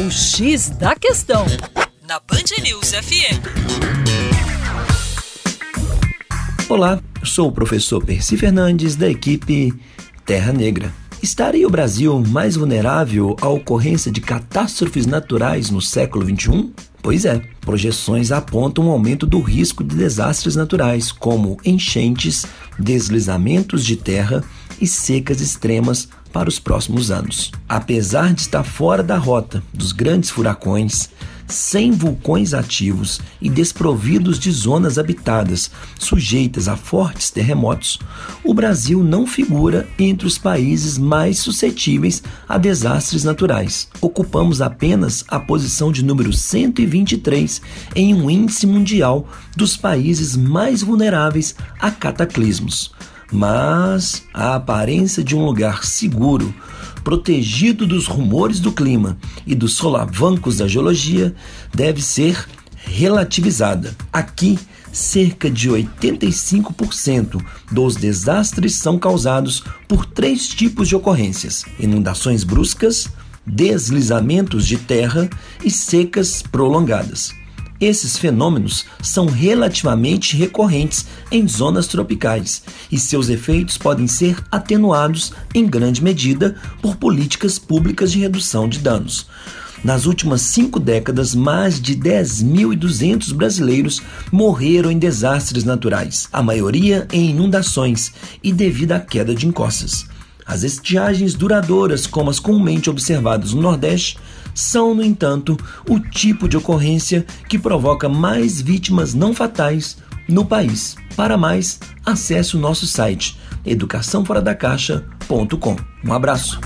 O X da Questão, na Band News FM. Olá, sou o professor Percy Fernandes, da equipe Terra Negra. Estaria o Brasil mais vulnerável à ocorrência de catástrofes naturais no século XXI? Pois é, projeções apontam um aumento do risco de desastres naturais, como enchentes, deslizamentos de terra e secas extremas para os próximos anos. Apesar de estar fora da rota dos grandes furacões, sem vulcões ativos e desprovidos de zonas habitadas sujeitas a fortes terremotos, o Brasil não figura entre os países mais suscetíveis a desastres naturais. Ocupamos apenas a posição de número 123 em um índice mundial dos países mais vulneráveis a cataclismos mas a aparência de um lugar seguro, protegido dos rumores do clima e dos solavancos da geologia, deve ser relativizada. Aqui, cerca de 85% dos desastres são causados por três tipos de ocorrências: inundações bruscas, deslizamentos de terra e secas prolongadas. Esses fenômenos são relativamente recorrentes em zonas tropicais e seus efeitos podem ser atenuados em grande medida por políticas públicas de redução de danos. Nas últimas cinco décadas, mais de 10.200 brasileiros morreram em desastres naturais, a maioria em inundações e devido à queda de encostas. As estiagens duradouras, como as comumente observadas no Nordeste, são, no entanto, o tipo de ocorrência que provoca mais vítimas não fatais no país. Para mais, acesse o nosso site educaçãoforadacaixa.com. Um abraço.